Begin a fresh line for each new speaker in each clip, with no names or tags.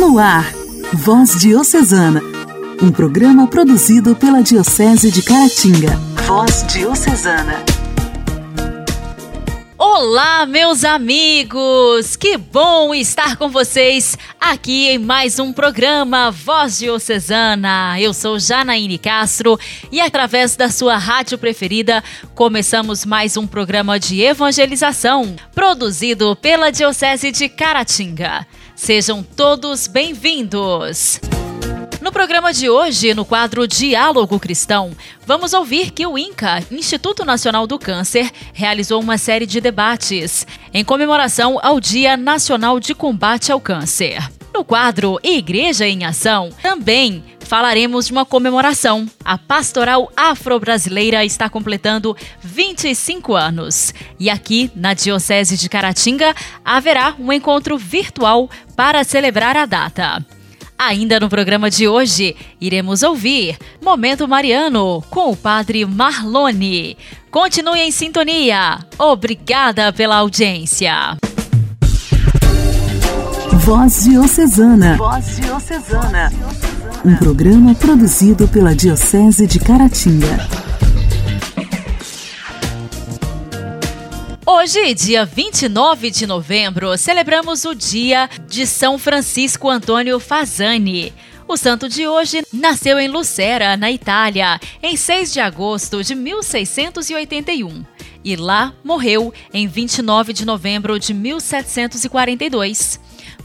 No ar, Voz Diocesana, um programa produzido pela Diocese de Caratinga. Voz Diocesana.
Olá, meus amigos! Que bom estar com vocês aqui em mais um programa Voz Diocesana. Eu sou Janaíne Castro e através da sua rádio preferida começamos mais um programa de evangelização produzido pela Diocese de Caratinga. Sejam todos bem-vindos! No programa de hoje, no quadro Diálogo Cristão, vamos ouvir que o INCA, Instituto Nacional do Câncer, realizou uma série de debates em comemoração ao Dia Nacional de Combate ao Câncer. No quadro Igreja em Ação, também falaremos de uma comemoração. A Pastoral Afro-Brasileira está completando 25 anos. E aqui, na Diocese de Caratinga, haverá um encontro virtual para celebrar a data. Ainda no programa de hoje, iremos ouvir Momento Mariano com o Padre Marlone. Continue em sintonia. Obrigada pela audiência.
Voz Diocesana. Voz Diocesana. Um programa produzido pela Diocese de Caratinga.
Hoje, dia 29 de novembro, celebramos o dia de São Francisco Antônio Fazani. O santo de hoje nasceu em Lucera, na Itália, em 6 de agosto de 1681 e lá morreu em 29 de novembro de 1742.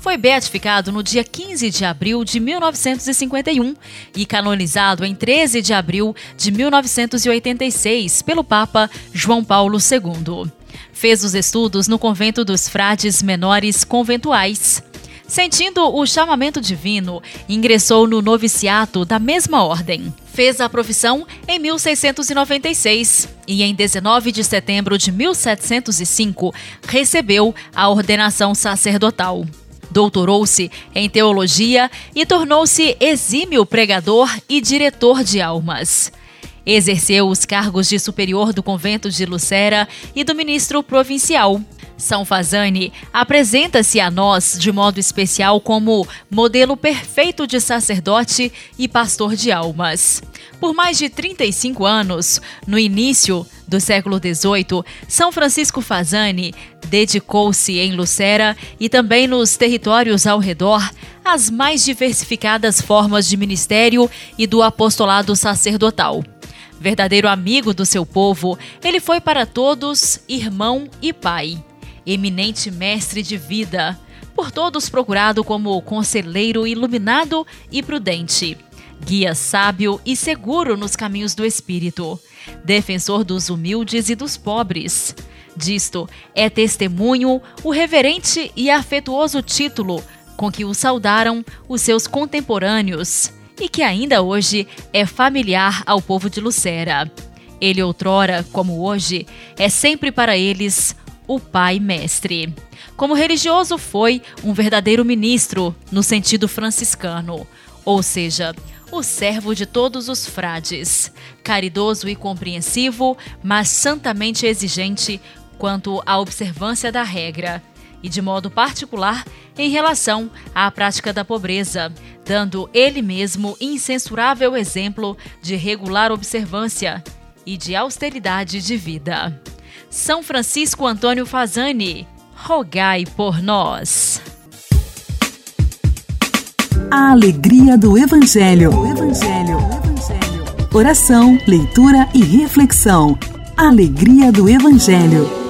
Foi beatificado no dia 15 de abril de 1951 e canonizado em 13 de abril de 1986 pelo Papa João Paulo II. Fez os estudos no convento dos frades menores conventuais. Sentindo o chamamento divino, ingressou no noviciato da mesma ordem. Fez a profissão em 1696 e, em 19 de setembro de 1705, recebeu a ordenação sacerdotal. Doutorou-se em teologia e tornou-se exímio pregador e diretor de almas. Exerceu os cargos de superior do convento de Lucera e do ministro provincial. São Fazani apresenta-se a nós de modo especial como modelo perfeito de sacerdote e pastor de almas. Por mais de 35 anos, no início do século XVIII, São Francisco Fazani dedicou-se em Lucera e também nos territórios ao redor às mais diversificadas formas de ministério e do apostolado sacerdotal. Verdadeiro amigo do seu povo, ele foi para todos irmão e pai, eminente mestre de vida, por todos procurado como conselheiro iluminado e prudente, guia sábio e seguro nos caminhos do espírito, defensor dos humildes e dos pobres. Disto é testemunho o reverente e afetuoso título com que o saudaram os seus contemporâneos e que ainda hoje é familiar ao povo de Lucera. Ele outrora, como hoje, é sempre para eles o Pai Mestre. Como religioso, foi um verdadeiro ministro no sentido franciscano, ou seja, o servo de todos os frades, caridoso e compreensivo, mas santamente exigente quanto à observância da regra, e de modo particular em relação à prática da pobreza, dando ele mesmo incensurável exemplo de regular observância e de austeridade de vida. São Francisco Antônio Fazani, rogai por nós.
A alegria do Evangelho. Evangelho. Evangelho. Oração, leitura e reflexão. Alegria do Evangelho.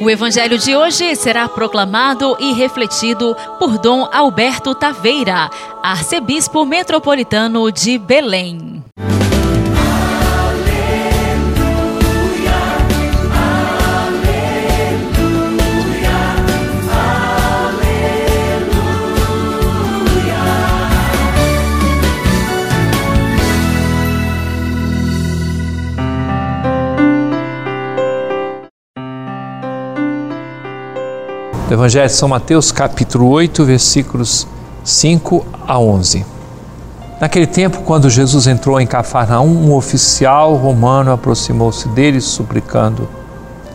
O
evangelho de hoje será proclamado e refletido por Dom Alberto Taveira, arcebispo metropolitano de Belém.
Do Evangelho de São Mateus, capítulo 8, versículos 5 a 11. Naquele tempo, quando Jesus entrou em Cafarnaum, um oficial romano aproximou-se dele, suplicando: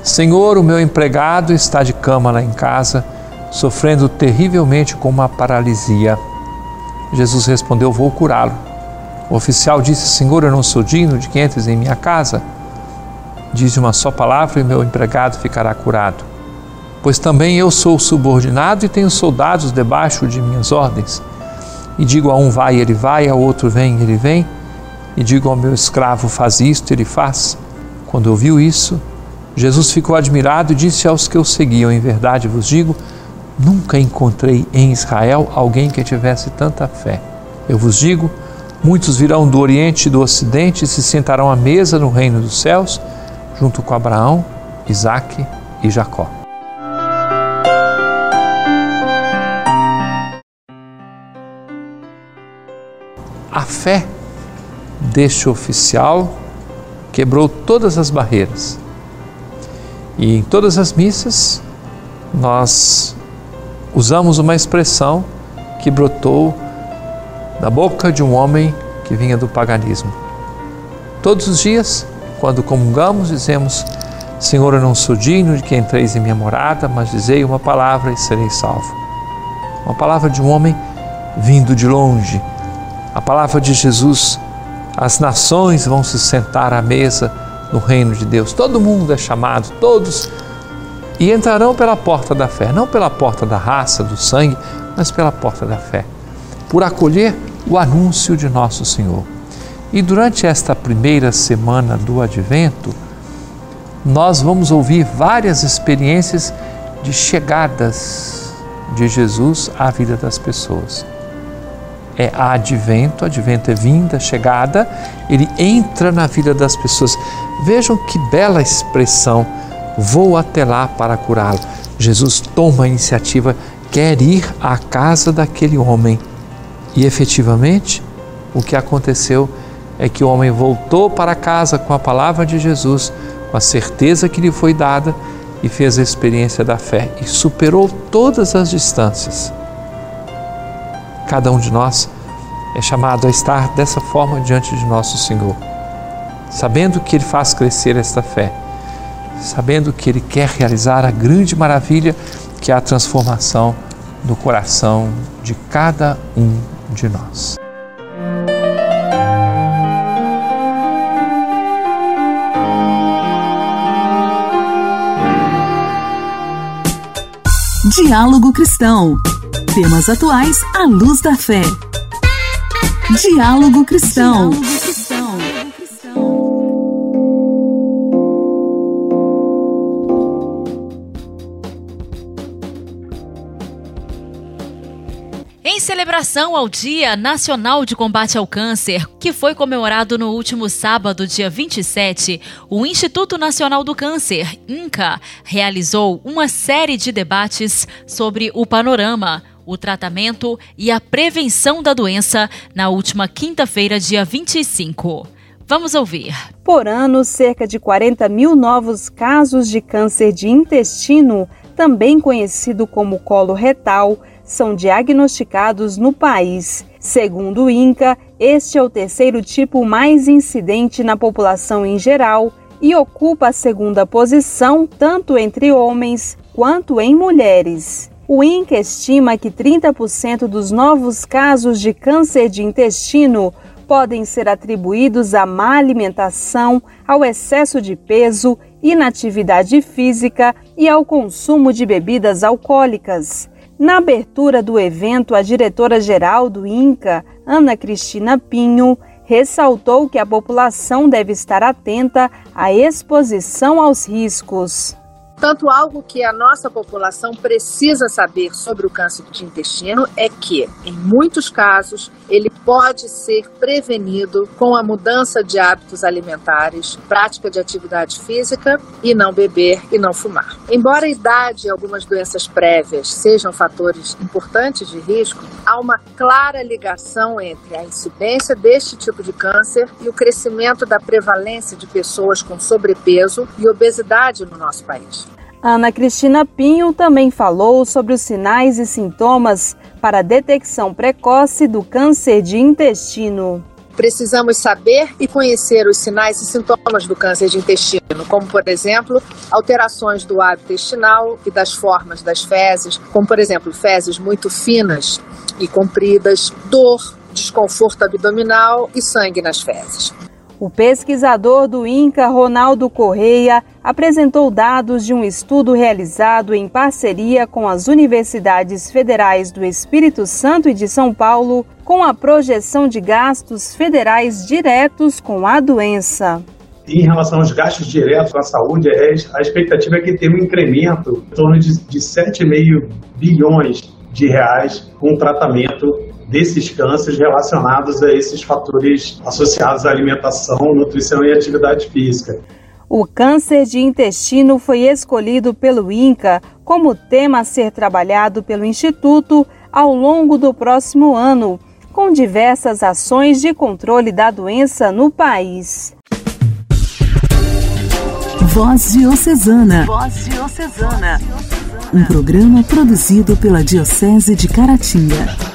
Senhor, o meu empregado está de cama lá em casa, sofrendo terrivelmente com uma paralisia. Jesus respondeu: Vou curá-lo. O oficial disse: Senhor, eu não sou digno de que entres em minha casa. Diz uma só palavra e meu empregado ficará curado pois também eu sou subordinado e tenho soldados debaixo de minhas ordens. E digo a um vai, ele vai, ao outro vem, ele vem, e digo ao meu escravo: faz isto, ele faz. Quando ouviu isso, Jesus ficou admirado e disse aos que o seguiam: Em verdade vos digo, nunca encontrei em Israel alguém que tivesse tanta fé. Eu vos digo, muitos virão do Oriente e do Ocidente e se sentarão à mesa no reino dos céus, junto com Abraão, Isaque e Jacó. A fé deste oficial quebrou todas as barreiras. E em todas as missas nós usamos uma expressão que brotou da boca de um homem que vinha do paganismo. Todos os dias, quando comungamos, dizemos: Senhor, eu não sou digno de que entreis em minha morada, mas dizei uma palavra e serei salvo. Uma palavra de um homem vindo de longe. A palavra de Jesus as nações vão se sentar à mesa no reino de Deus. Todo mundo é chamado, todos. E entrarão pela porta da fé, não pela porta da raça, do sangue, mas pela porta da fé, por acolher o anúncio de nosso Senhor. E durante esta primeira semana do advento, nós vamos ouvir várias experiências de chegadas de Jesus à vida das pessoas é advento, advento é vinda, chegada, ele entra na vida das pessoas. Vejam que bela expressão, vou até lá para curá-lo. Jesus toma a iniciativa, quer ir à casa daquele homem. E efetivamente, o que aconteceu é que o homem voltou para casa com a palavra de Jesus, com a certeza que lhe foi dada e fez a experiência da fé e superou todas as distâncias cada um de nós é chamado a estar dessa forma diante de nosso Senhor, sabendo que Ele faz crescer esta fé, sabendo que Ele quer realizar a grande maravilha que é a transformação do coração de cada um de nós.
Diálogo Cristão. Temas atuais à luz da fé. Diálogo Cristão.
Em celebração ao Dia Nacional de Combate ao Câncer, que foi comemorado no último sábado, dia 27, o Instituto Nacional do Câncer, INCA, realizou uma série de debates sobre o panorama o tratamento e a prevenção da doença na última quinta-feira, dia 25. Vamos ouvir.
Por ano, cerca de 40 mil novos casos de câncer de intestino, também conhecido como colo retal, são diagnosticados no país. Segundo o INCA, este é o terceiro tipo mais incidente na população em geral e ocupa a segunda posição tanto entre homens quanto em mulheres. O INCA estima que 30% dos novos casos de câncer de intestino podem ser atribuídos à má alimentação, ao excesso de peso, inatividade física e ao consumo de bebidas alcoólicas. Na abertura do evento, a diretora-geral do INCA, Ana Cristina Pinho, ressaltou que a população deve estar atenta à exposição aos riscos.
Portanto, algo que a nossa população precisa saber sobre o câncer de intestino é que, em muitos casos, ele pode ser prevenido com a mudança de hábitos alimentares, prática de atividade física e não beber e não fumar. Embora a idade e algumas doenças prévias sejam fatores importantes de risco, há uma clara ligação entre a incidência deste tipo de câncer e o crescimento da prevalência de pessoas com sobrepeso e obesidade no nosso país.
Ana Cristina Pinho também falou sobre os sinais e sintomas para a detecção precoce do câncer de intestino.
Precisamos saber e conhecer os sinais e sintomas do câncer de intestino, como, por exemplo, alterações do hábito intestinal e das formas das fezes, como, por exemplo, fezes muito finas e compridas, dor, desconforto abdominal e sangue nas fezes.
O pesquisador do INCA, Ronaldo Correia, apresentou dados de um estudo realizado em parceria com as universidades federais do Espírito Santo e de São Paulo, com a projeção de gastos federais diretos com a doença.
Em relação aos gastos diretos com a saúde, é, a expectativa é que tenha um incremento em torno de, de 7,5 bilhões de reais com tratamento desses cânceres relacionados a esses fatores associados à alimentação, nutrição e atividade física.
O câncer de intestino foi escolhido pelo INCA como tema a ser trabalhado pelo Instituto ao longo do próximo ano, com diversas ações de controle da doença no país.
Voz Diocesana. Voz Diocesana. Um programa produzido pela Diocese de Caratinga.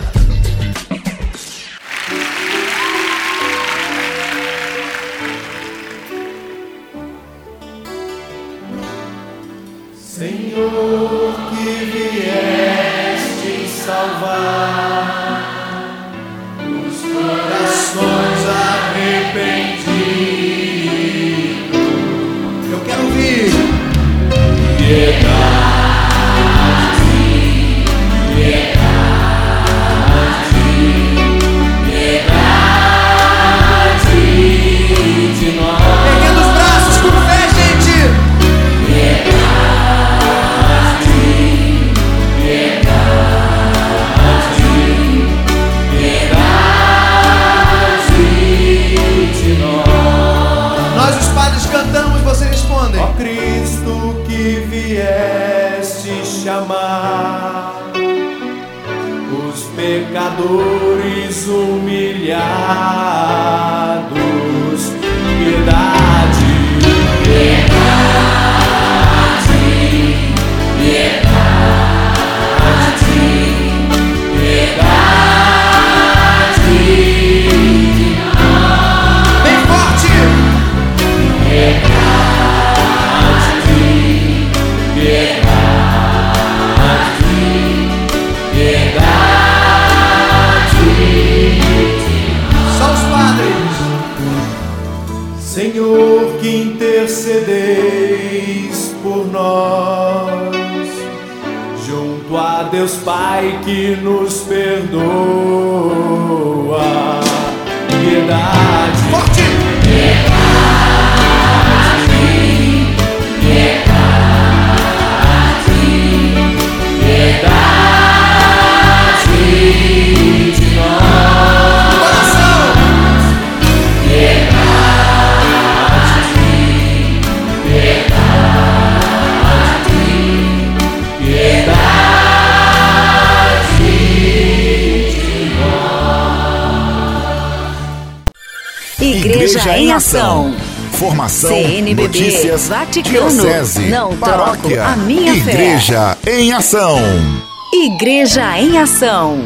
que no Igreja em Ação. Formação, CNBB, notícias, Vaticano, diocese, não paróquia, a minha Igreja fé. em Ação.
Igreja em Ação.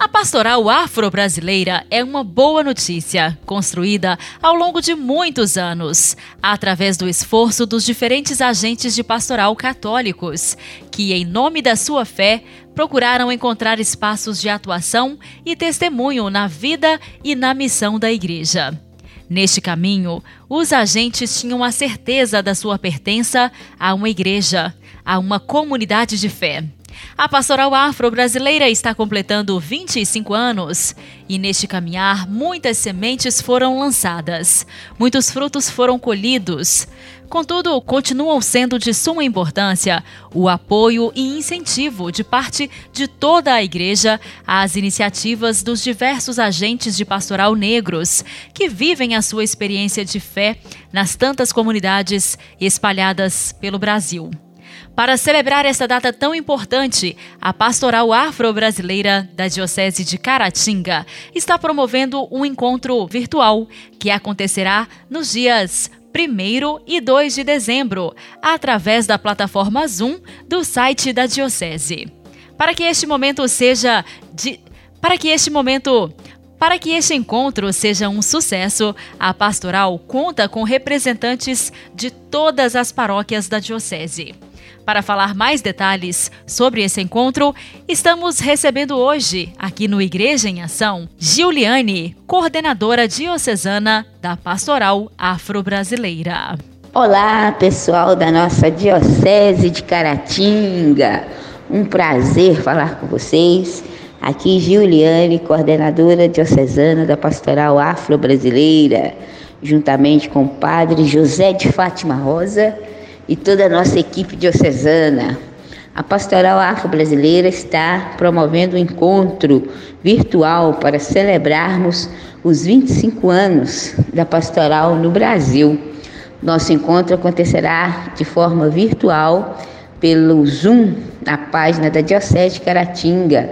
A pastoral afro-brasileira é uma boa notícia, construída ao longo de muitos anos, através do esforço dos diferentes agentes de pastoral católicos, que, em nome da sua fé, procuraram encontrar espaços de atuação e testemunho na vida e na missão da Igreja. Neste caminho, os agentes tinham a certeza da sua pertença a uma igreja, a uma comunidade de fé. A Pastoral Afro-Brasileira está completando 25 anos e neste caminhar muitas sementes foram lançadas, muitos frutos foram colhidos. Contudo, continuam sendo de suma importância o apoio e incentivo de parte de toda a Igreja às iniciativas dos diversos agentes de pastoral negros que vivem a sua experiência de fé nas tantas comunidades espalhadas pelo Brasil. Para celebrar esta data tão importante, a Pastoral Afro-Brasileira da Diocese de Caratinga está promovendo um encontro virtual que acontecerá nos dias 1 e 2 de dezembro, através da plataforma Zoom do site da Diocese. Para que este momento seja de... para que este momento para que este encontro seja um sucesso, a pastoral conta com representantes de todas as paróquias da Diocese. Para falar mais detalhes sobre esse encontro, estamos recebendo hoje, aqui no Igreja em Ação, Giuliane, coordenadora diocesana da Pastoral Afro-Brasileira.
Olá, pessoal da nossa Diocese de Caratinga. Um prazer falar com vocês. Aqui, Giuliane, coordenadora diocesana da Pastoral Afro-Brasileira, juntamente com o padre José de Fátima Rosa e toda a nossa equipe diocesana. A Pastoral Afro-Brasileira está promovendo um encontro virtual para celebrarmos os 25 anos da pastoral no Brasil. Nosso encontro acontecerá de forma virtual pelo Zoom na página da Diocese de Caratinga.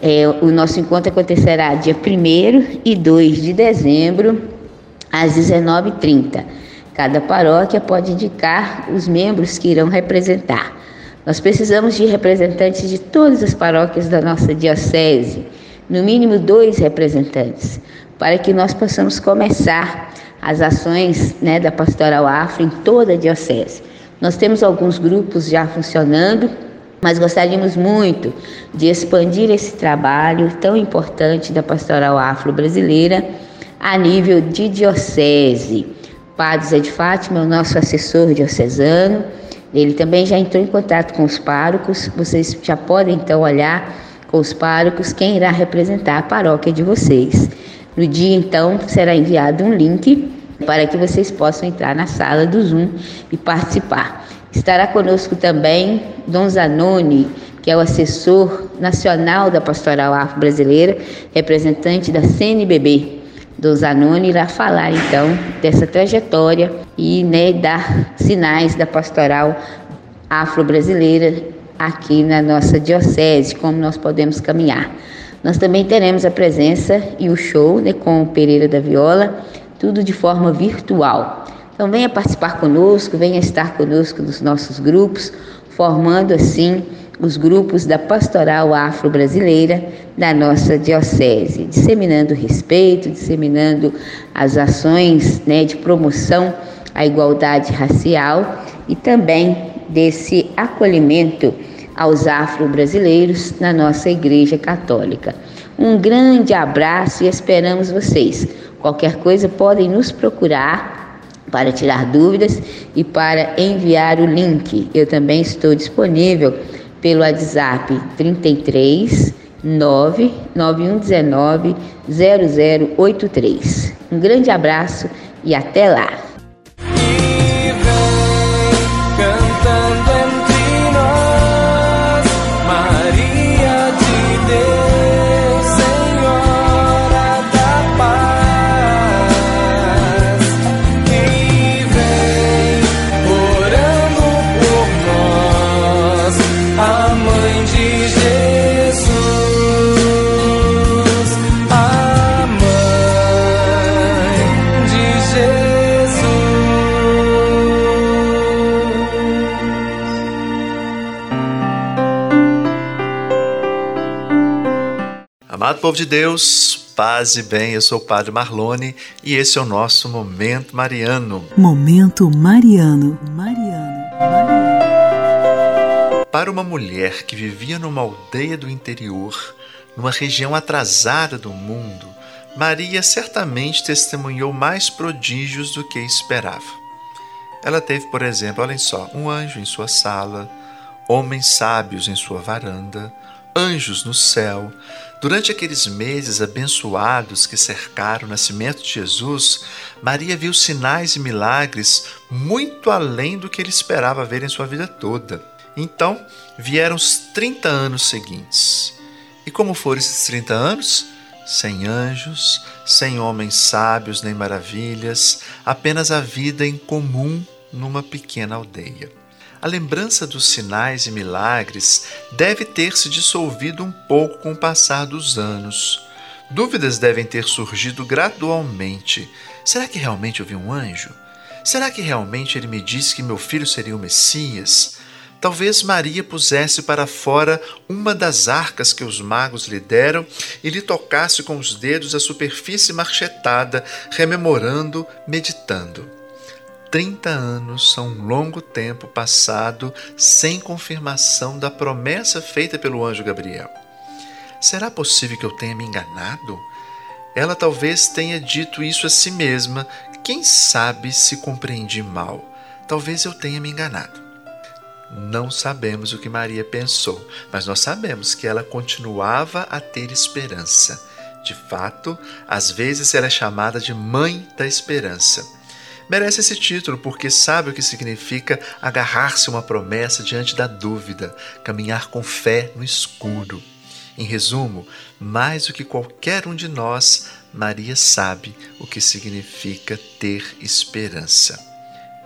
É, o nosso encontro acontecerá dia 1 e 2 de dezembro, às 19h30. Cada paróquia pode indicar os membros que irão representar. Nós precisamos de representantes de todas as paróquias da nossa diocese, no mínimo dois representantes, para que nós possamos começar as ações né, da Pastoral Afro em toda a diocese. Nós temos alguns grupos já funcionando, mas gostaríamos muito de expandir esse trabalho tão importante da Pastoral Afro-Brasileira a nível de diocese. Padre Zé de Fátima é o nosso assessor diocesano, ele também já entrou em contato com os párocos, vocês já podem então olhar com os párocos quem irá representar a paróquia de vocês. No dia então será enviado um link para que vocês possam entrar na sala do Zoom e participar. Estará conosco também Dom Zanoni, que é o assessor nacional da Pastoral Afro-Brasileira, representante da CNBB. Dom Zanoni irá falar então dessa trajetória e né, dar sinais da Pastoral Afro-Brasileira aqui na nossa diocese, como nós podemos caminhar. Nós também teremos a presença e o show né, com o Pereira da Viola, tudo de forma virtual. Então venha participar conosco, venha estar conosco nos nossos grupos, formando assim os grupos da Pastoral Afro-Brasileira da nossa diocese, disseminando respeito, disseminando as ações né, de promoção à igualdade racial e também desse acolhimento aos afro-brasileiros na nossa Igreja Católica. Um grande abraço e esperamos vocês. Qualquer coisa podem nos procurar para tirar dúvidas e para enviar o link. Eu também estou disponível pelo WhatsApp 33 99119 0083. Um grande abraço e até lá!
Povo de Deus, paz e bem, eu sou o Padre Marlone e esse é o nosso Momento Mariano.
Momento Mariano. Mariano. Mariano.
Para uma mulher que vivia numa aldeia do interior, numa região atrasada do mundo, Maria certamente testemunhou mais prodígios do que esperava. Ela teve, por exemplo, olhem só, um anjo em sua sala, homens sábios em sua varanda, anjos no céu. Durante aqueles meses abençoados que cercaram o nascimento de Jesus, Maria viu sinais e milagres muito além do que ele esperava ver em sua vida toda. Então vieram os 30 anos seguintes. E como foram esses 30 anos? Sem anjos, sem homens sábios nem maravilhas, apenas a vida em comum numa pequena aldeia a lembrança dos sinais e milagres deve ter se dissolvido um pouco com o passar dos anos. Dúvidas devem ter surgido gradualmente. Será que realmente eu vi um anjo? Será que realmente ele me disse que meu filho seria o Messias? Talvez Maria pusesse para fora uma das arcas que os magos lhe deram e lhe tocasse com os dedos a superfície marchetada, rememorando, meditando. 30 anos são um longo tempo passado sem confirmação da promessa feita pelo anjo Gabriel. Será possível que eu tenha me enganado? Ela talvez tenha dito isso a si mesma. Quem sabe se compreendi mal? Talvez eu tenha me enganado. Não sabemos o que Maria pensou, mas nós sabemos que ela continuava a ter esperança. De fato, às vezes ela é chamada de Mãe da Esperança. Merece esse título porque sabe o que significa agarrar-se a uma promessa diante da dúvida, caminhar com fé no escuro. Em resumo, mais do que qualquer um de nós, Maria sabe o que significa ter esperança.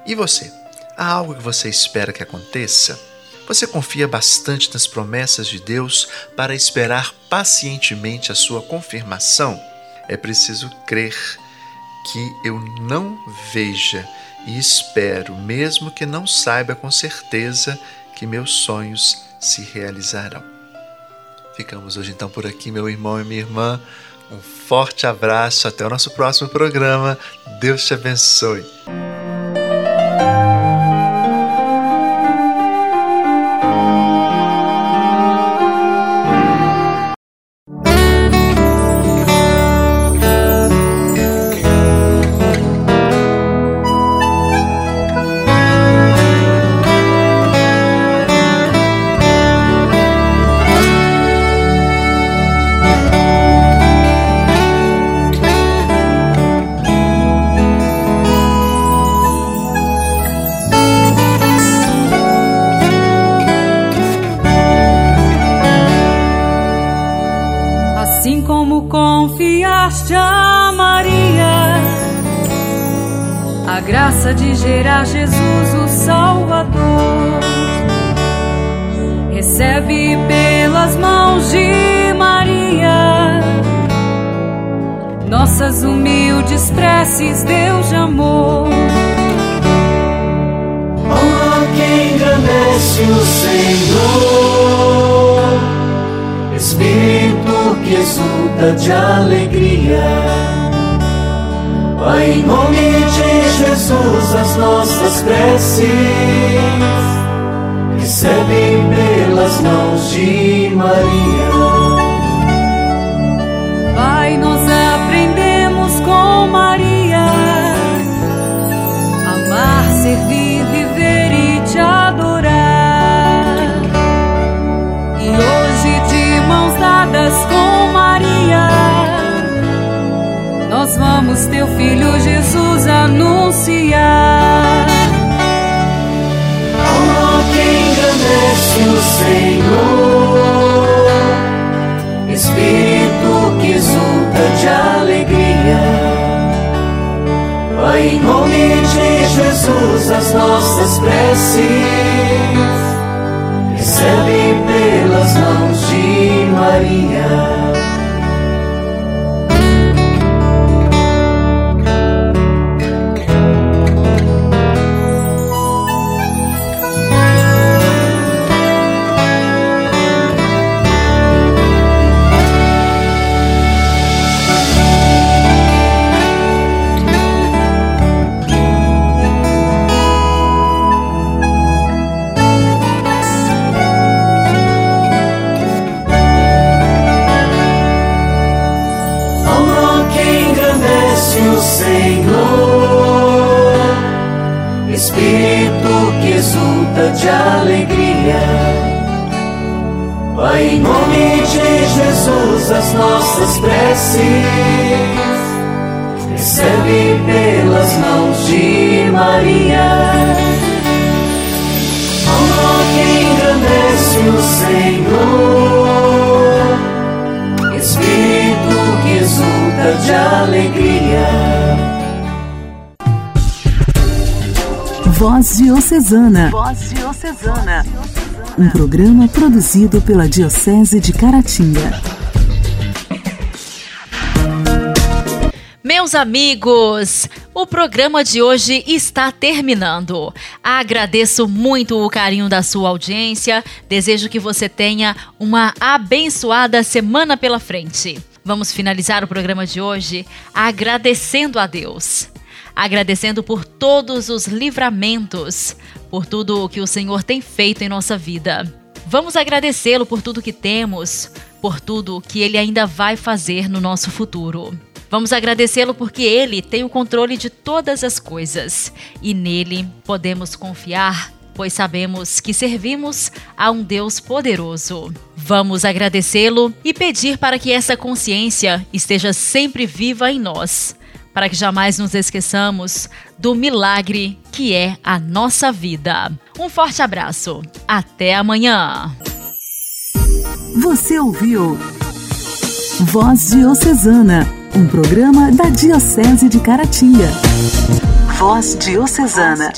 E você? Há algo que você espera que aconteça? Você confia bastante nas promessas de Deus para esperar pacientemente a sua confirmação? É preciso crer que eu não veja e espero, mesmo que não saiba com certeza que meus sonhos se realizarão. Ficamos hoje então por aqui, meu irmão e minha irmã. Um forte abraço, até o nosso próximo programa. Deus te abençoe.
Graça de gerar Jesus o Salvador. Recebe pelas mãos de Maria nossas humildes preces, Deus de amor.
Honra quem engrandece o Senhor, Espírito que exulta de alegria Pai, em nome de Jesus, as nossas preces recebem pelas mãos de Maria.
Pai, nós nós vamos teu filho Jesus anunciar.
Oh, quem engrandece o Senhor, Espírito que exulta de alegria. Pai, em nome de Jesus, as nossas preces recebe pelas mãos de Maria. De alegria. Pai, em nome de Jesus, as nossas preces recebe pelas mãos de Maria. Oh, que engrandece o Senhor, de alegria.
Voz Diocesana. Voz Diocesana. Um programa produzido pela Diocese de Caratinga.
Meus amigos, o programa de hoje está terminando. Agradeço muito o carinho da sua audiência. Desejo que você tenha uma abençoada semana pela frente. Vamos finalizar o programa de hoje agradecendo a Deus. agradecendo por todos os livramentos, por tudo o que o Senhor tem feito em nossa vida. Vamos agradecê-lo por tudo que temos, por tudo que ele ainda vai fazer no nosso futuro. Vamos agradecê-lo porque ele tem o controle de todas as coisas e nele podemos confiar, pois sabemos que servimos a um Deus poderoso. Vamos agradecê-lo e pedir para que essa consciência esteja sempre viva em nós para que jamais nos esqueçamos do milagre que é a nossa vida. Um forte abraço. Até amanhã.
Você ouviu Voz Diocesana, um programa da Diocese de Caratinga. Voz Diocesana.